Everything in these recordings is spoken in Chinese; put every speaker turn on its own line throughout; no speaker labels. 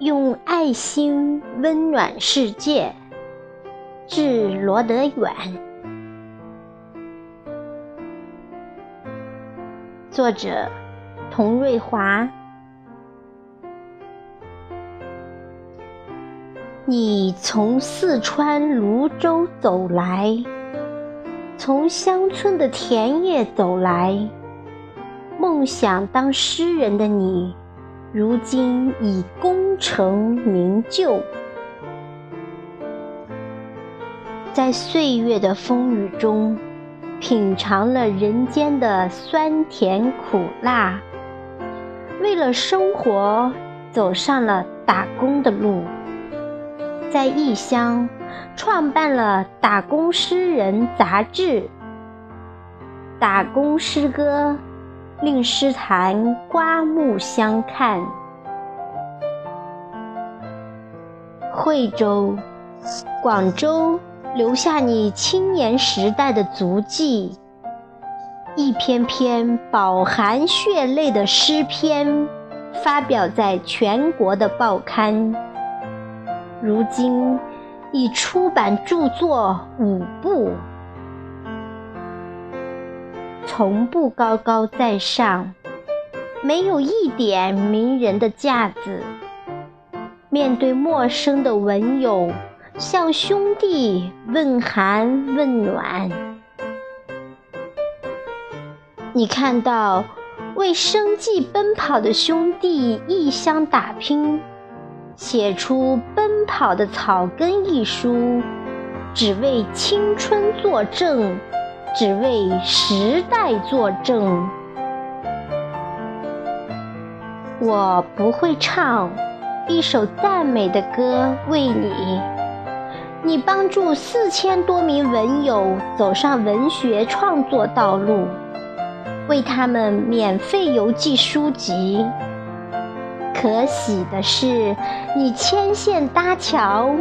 用爱心温暖世界，致罗德远。作者：童瑞华。你从四川泸州走来，从乡村的田野走来，梦想当诗人的你，如今已功成名就。在岁月的风雨中，品尝了人间的酸甜苦辣，为了生活，走上了打工的路。在异乡创办了《打工诗人》杂志，打工诗歌令诗坛刮目相看。惠州、广州留下你青年时代的足迹，一篇篇饱含血泪的诗篇，发表在全国的报刊。如今已出版著作五部，从不高高在上，没有一点名人的架子。面对陌生的文友，向兄弟问寒问暖。你看到为生计奔跑的兄弟异乡打拼。写出《奔跑的草根》一书，只为青春作证，只为时代作证。我不会唱一首赞美的歌为你，你帮助四千多名文友走上文学创作道路，为他们免费邮寄书籍。可喜的是，你牵线搭桥，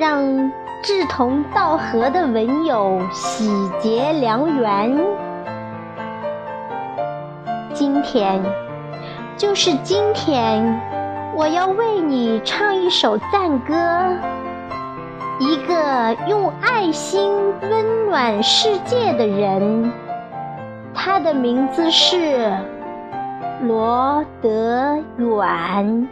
让志同道合的文友喜结良缘。今天，就是今天，我要为你唱一首赞歌，一个用爱心温暖世界的人，他的名字是。罗德远。